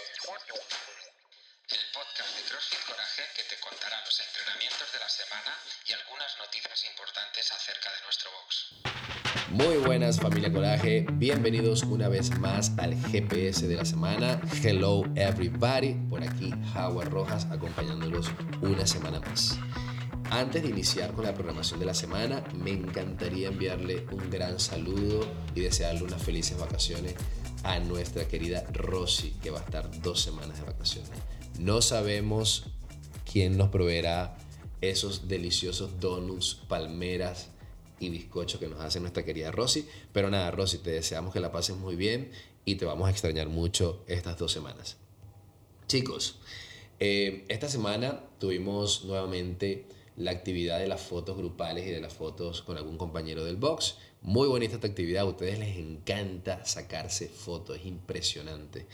El podcast de CrossFit Coraje que te contará los entrenamientos de la semana y algunas noticias importantes acerca de nuestro box. Muy buenas familia Coraje, bienvenidos una vez más al GPS de la semana. Hello everybody, por aquí Howard Rojas acompañándolos una semana más. Antes de iniciar con la programación de la semana, me encantaría enviarle un gran saludo y desearle unas felices vacaciones a nuestra querida Rosy, que va a estar dos semanas de vacaciones. No sabemos quién nos proveerá esos deliciosos donuts, palmeras y bizcochos que nos hace nuestra querida Rosy. Pero nada, Rosy, te deseamos que la pases muy bien y te vamos a extrañar mucho estas dos semanas. Chicos, eh, esta semana tuvimos nuevamente la actividad de las fotos grupales y de las fotos con algún compañero del box. Muy bonita esta actividad, a ustedes les encanta sacarse fotos, es impresionante.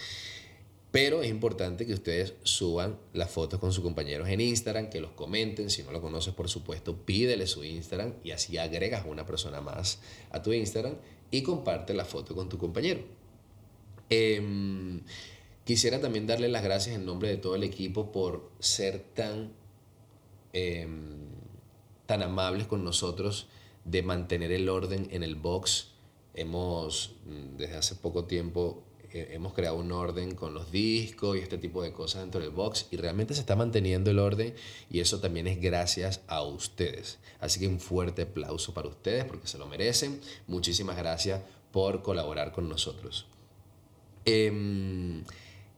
Pero es importante que ustedes suban las fotos con sus compañeros en Instagram, que los comenten. Si no lo conoces, por supuesto, pídele su Instagram y así agregas a una persona más a tu Instagram y comparte la foto con tu compañero. Em, quisiera también darle las gracias en nombre de todo el equipo por ser tan Em, tan amables con nosotros de mantener el orden en el box. Hemos, mm, desde hace poco tiempo, eh, hemos creado un orden con los discos y este tipo de cosas dentro del box y realmente se está manteniendo el orden y eso también es gracias a ustedes. Así que un fuerte aplauso para ustedes porque se lo merecen. Muchísimas gracias por colaborar con nosotros. Em,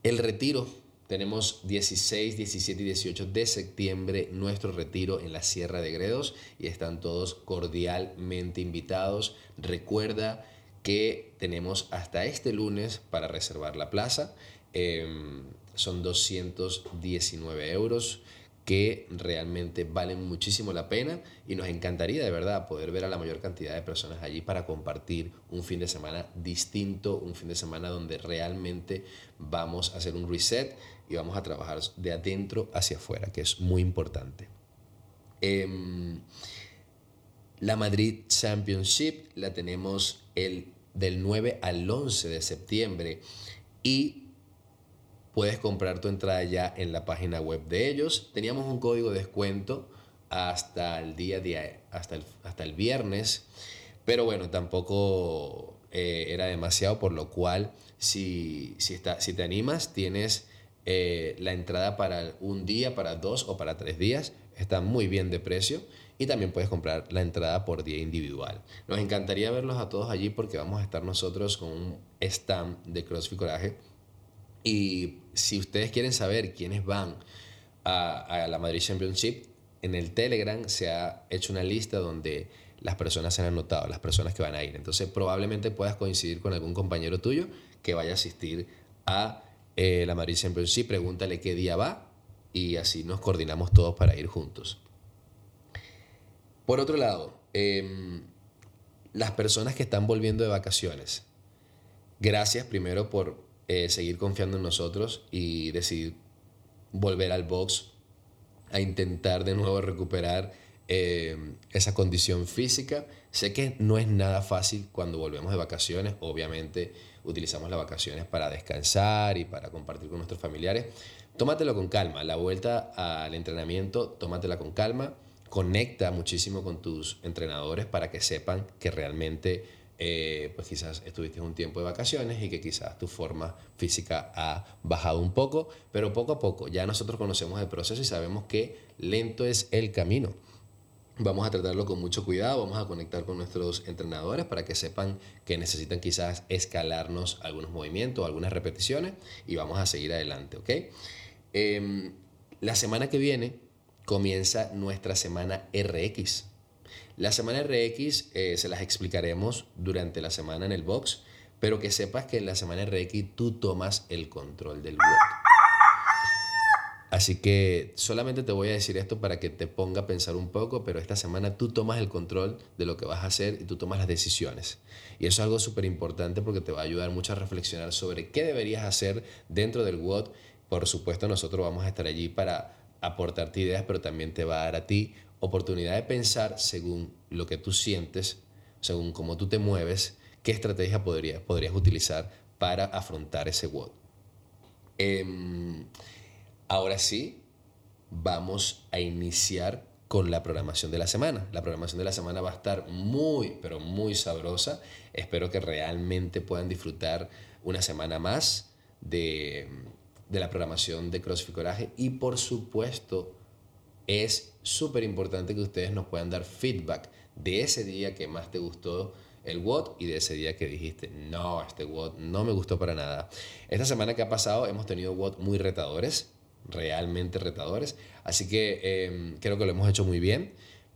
el retiro tenemos 16, 17 y 18 de septiembre nuestro retiro en la Sierra de Gredos y están todos cordialmente invitados. Recuerda que tenemos hasta este lunes para reservar la plaza. Em, son 219 euros que realmente valen muchísimo la pena y nos encantaría de verdad poder ver a la mayor cantidad de personas allí para compartir un fin de semana distinto, un fin de semana donde realmente vamos a hacer un reset y vamos a trabajar de adentro hacia afuera, que es muy importante. Em, la Madrid Championship la tenemos el, del 9 al 11 de septiembre y puedes comprar tu entrada ya en la página web de ellos. Teníamos un código de descuento hasta el día de, hasta el, hasta el viernes, pero bueno, tampoco eh, era demasiado, por lo cual si, si, está, si te animas, tienes eh, la entrada para un día, para dos o para tres días. Está muy bien de precio y también puedes comprar la entrada por día individual. Nos encantaría verlos a todos allí porque vamos a estar nosotros con un stand de CrossFit Coraje. Y si ustedes quieren saber quiénes van a, la Madrid Championship, en el Telegram se ha hecho una lista donde las personas se han anotado, las personas que van a ir. Entonces probablemente puedas coincidir con algún compañero tuyo que vaya a asistir a eh, la Madrid sí, pregúntale qué día va y así nos coordinamos todos para ir juntos. Por otro lado, em, las personas que están volviendo de vacaciones, gracias primero por eh, seguir confiando en nosotros y decidir volver al box a intentar de nuevo recuperar em, esa condición física. Sé que no es nada fácil cuando volvemos de vacaciones, obviamente utilizamos las vacaciones para descansar y para compartir con nuestros familiares. Tómatelo con calma, la vuelta al entrenamiento, tómatela con calma, conecta muchísimo con tus entrenadores para que sepan que realmente eh, pues quizás estuviste un tiempo de vacaciones y que quizás tu forma física ha bajado un poco, pero poco a poco ya nosotros conocemos el proceso y sabemos que lento es el camino. Vamos a tratarlo con mucho cuidado, vamos a conectar con nuestros entrenadores para que sepan que necesitan quizás escalarnos algunos movimientos, algunas repeticiones y vamos a seguir adelante, ¿ok? Em, la semana que viene comienza nuestra semana RX. La semana RX eh, se las explicaremos durante la semana en el box, pero que sepas que en la semana RX tú tomas el control del WOD. Así que solamente te voy a decir esto para que te ponga a pensar un poco, pero esta semana tú tomas el control de lo que vas a hacer y tú tomas las decisiones. Y eso es algo súper importante porque te va a ayudar mucho a reflexionar sobre qué deberías hacer dentro del WOD. Por supuesto, nosotros vamos a estar allí para aportarte ideas, pero también te va a dar a ti oportunidad de pensar según lo que tú sientes, según cómo tú te mueves, qué estrategia podrías, podrías utilizar para afrontar ese WOD. Em, ahora sí, vamos a iniciar con la programación de la semana. La programación de la semana va a estar muy, pero muy sabrosa. Espero que realmente puedan disfrutar una semana más de, de la programación de CrossFit Coraje y por supuesto es súper importante que ustedes nos puedan dar feedback de ese día que más te gustó el WOD y de ese día que dijiste, no, este WOD no me gustó para nada. Esta semana que ha pasado hemos tenido WOD muy retadores, realmente retadores, así que em, creo que lo hemos hecho muy bien,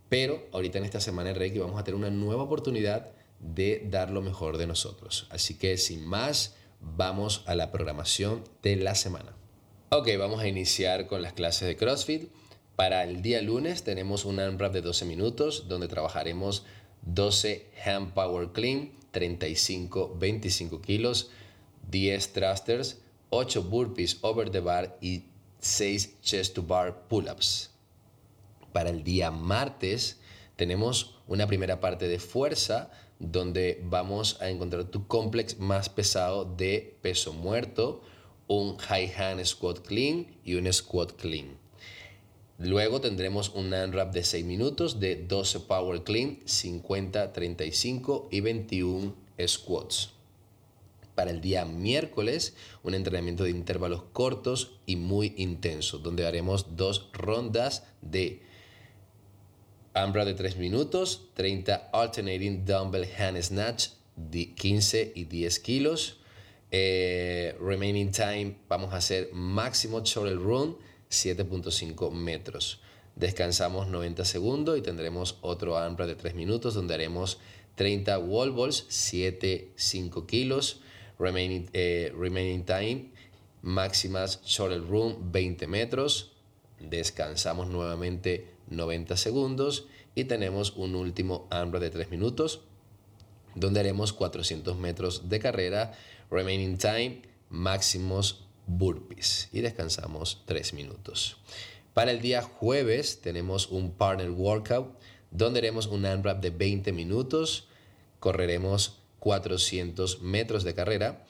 pero ahorita en esta semana Reiki vamos a tener una nueva oportunidad de dar lo mejor de nosotros. Así que sin más, vamos a la programación de la semana. Ok, vamos a iniciar con las clases de CrossFit. Para el día lunes tenemos un AMRAP de 12 minutos donde trabajaremos 12 hand power clean, 35, 25 kilos, 10 thrusters, 8 burpees over the bar y 6 chest to bar pull-ups. Para el día martes tenemos una primera parte de fuerza donde vamos a encontrar tu complex más pesado de peso muerto, un high hand squat clean y un squat clean. Luego tendremos un unwrap de 6 minutos de 12 power clean, 50, 35 y 21 squats. Para el día miércoles, un entrenamiento de intervalos cortos y muy intenso, donde haremos dos rondas de AMRAP de 3 minutos, 30 alternating dumbbell hand snatch de 15 y 10 kilos. Eh, remaining time, vamos a hacer máximo shoulder run 7.5 metros. Descansamos 90 segundos y tendremos otro AMRAP de 3 minutos donde haremos 30 wall balls, 7, 5 kilos. Remaining, eh, remaining time, máximas shoulder room 20 metros. Descansamos nuevamente 90 segundos y tenemos un último AMRAP de 3 minutos donde haremos 400 metros de carrera. Remaining time, máximos burpees y descansamos 3 minutos. Para el día jueves tenemos un partner workout donde haremos un unwrap de 20 minutos, correremos 400 metros de carrera,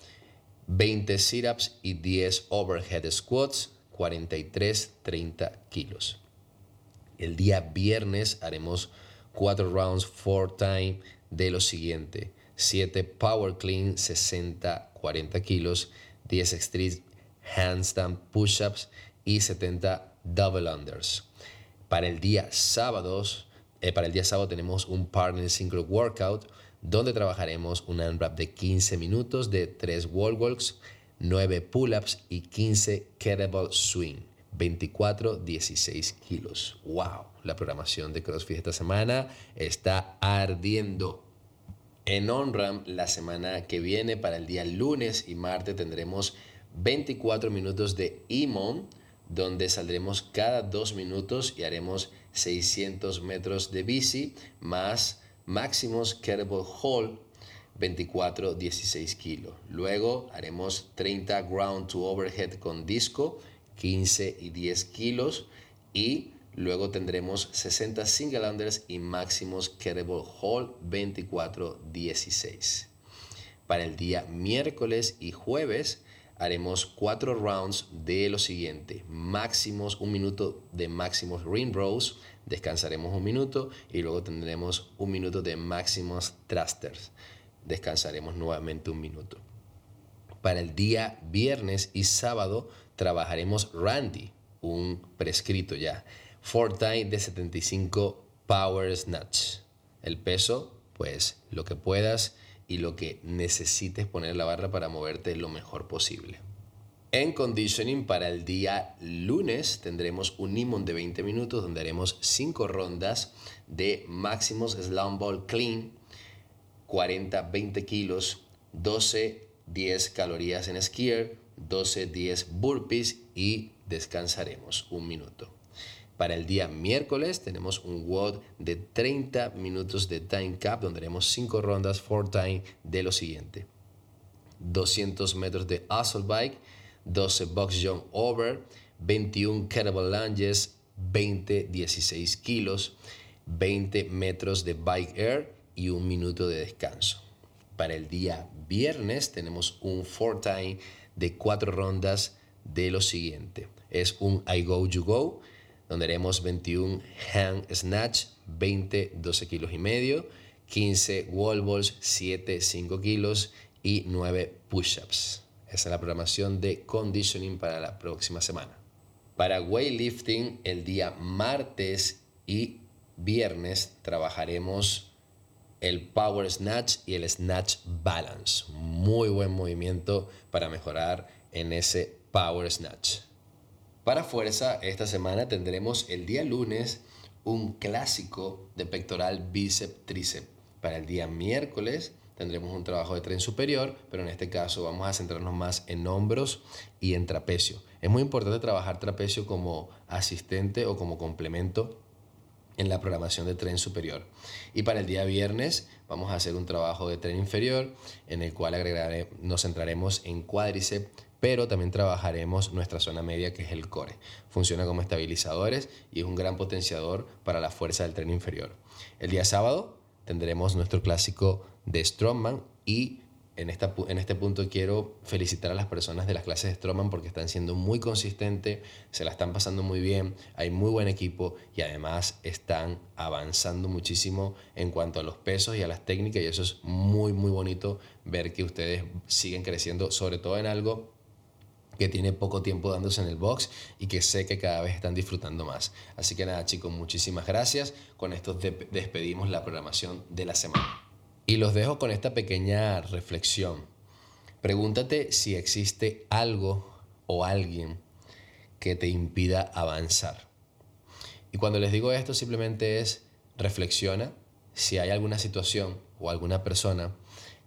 20 sit-ups y 10 overhead squats, 43-30 kilos. El día viernes haremos 4 rounds 4 time de lo siguiente, 7 power clean 60-40 kilos, 10 extreme handstand push-ups y 70 double unders. Para el día sábado, eh, para el día sábado tenemos un partner synchro workout donde trabajaremos un unwrap de 15 minutos de 3 wall walks, 9 pull-ups y 15 kettlebell swing. 24, 16 kilos. ¡Wow! La programación de CrossFit esta semana está ardiendo. En OnRAM, la semana que viene, para el día lunes y martes, tendremos 24 minutos de IMON, donde saldremos cada dos minutos y haremos 600 metros de bici más máximos kettlebell haul 24 16 kilos. Luego haremos 30 ground to overhead con disco 15 y 10 kilos y luego tendremos 60 single unders y máximos kettlebell haul 24 16. Para el día miércoles y jueves haremos cuatro rounds de lo siguiente. Máximos, un minuto de máximos ring rows, descansaremos un minuto y luego tendremos un minuto de máximos thrusters. Descansaremos nuevamente un minuto. Para el día viernes y sábado trabajaremos Randy, un prescrito ya. Fortnite de 75 Power Snatch. El peso, pues lo que puedas y lo que necesites poner la barra para moverte lo mejor posible. En conditioning para el día lunes tendremos un Nimon de 20 minutos donde haremos 5 rondas de máximos slam ball clean, 40-20 kilos, 12-10 calorías en skier, 12-10 burpees y descansaremos un minuto. Para el día miércoles tenemos un WOD de 30 minutos de time cap donde haremos 5 rondas for time de lo siguiente. 200 metros de assault bike, 12 box jump over, 21 kettlebell lunges, 20 16 kilos, 20 metros de bike air y un minuto de descanso. Para el día viernes tenemos un for time de 4 rondas de lo siguiente. Es un I Go You Go, donde haremos 21 hand snatch, 20 12 kilos y medio, 15 wall balls, 7 5 kilos y 9 push-ups. Esa es la programación de conditioning para la próxima semana. Para weightlifting, el día martes y viernes trabajaremos el Power Snatch y el Snatch Balance. Muy buen movimiento para mejorar en ese Power Snatch. Para fuerza, esta semana tendremos el día lunes un clásico de pectoral bíceps tríceps. Para el día miércoles tendremos un trabajo de tren superior, pero en este caso vamos a centrarnos más en hombros y en trapecio. Es muy importante trabajar trapecio como asistente o como complemento en la programación de tren superior. Y para el día viernes vamos a hacer un trabajo de tren inferior en el cual nos centraremos en cuádriceps, pero también trabajaremos nuestra zona media que es el core. Funciona como estabilizadores y es un gran potenciador para la fuerza del tren inferior. El día sábado tendremos nuestro clásico de Strongman y en, esta, en este punto quiero felicitar a las personas de las clases de Stroman porque están siendo muy consistentes, se la están pasando muy bien, hay muy buen equipo y además están avanzando muchísimo en cuanto a los pesos y a las técnicas y eso es muy muy bonito ver que ustedes siguen creciendo, sobre todo en algo que tiene poco tiempo dándose en el box y que sé que cada vez están disfrutando más. Así que nada chicos, muchísimas gracias. Con esto despedimos la programación de la semana. Y los dejo con esta pequeña reflexión. Pregúntate si existe algo o alguien que te impida avanzar. Y cuando les digo esto simplemente es reflexiona si hay alguna situación o alguna persona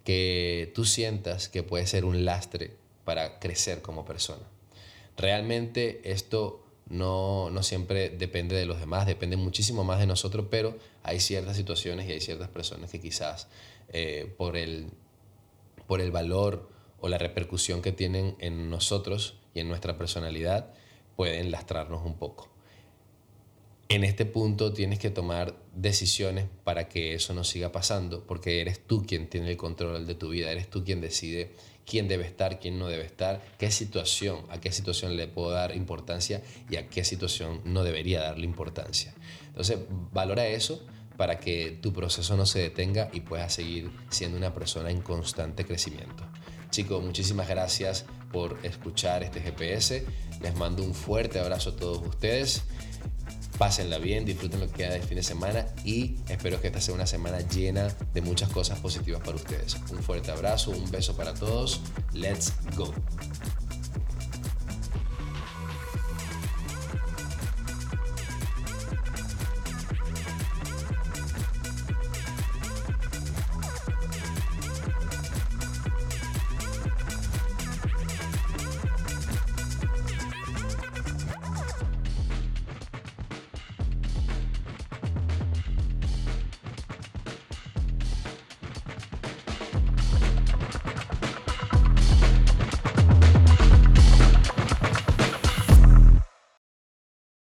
que tú sientas que puede ser un lastre para crecer como persona. Realmente esto no, no siempre depende de los demás, depende muchísimo más de nosotros, pero hay ciertas situaciones y hay ciertas personas que quizás eh, por, el, por el valor o la repercusión que tienen en nosotros y en nuestra personalidad pueden lastrarnos un poco. En este punto tienes que tomar decisiones para que eso no siga pasando, porque eres tú quien tiene el control de tu vida, eres tú quien decide quién debe estar, quién no debe estar, qué situación, a qué situación le puedo dar importancia y a qué situación no debería darle importancia. Entonces, valora eso para que tu proceso no se detenga y puedas seguir siendo una persona en constante crecimiento. Chicos, muchísimas gracias por escuchar este GPS. Les mando un fuerte abrazo a todos ustedes. Pásenla bien, disfruten lo que queda de fin de semana y espero que esta sea una semana llena de muchas cosas positivas para ustedes. Un fuerte abrazo, un beso para todos. Let's go.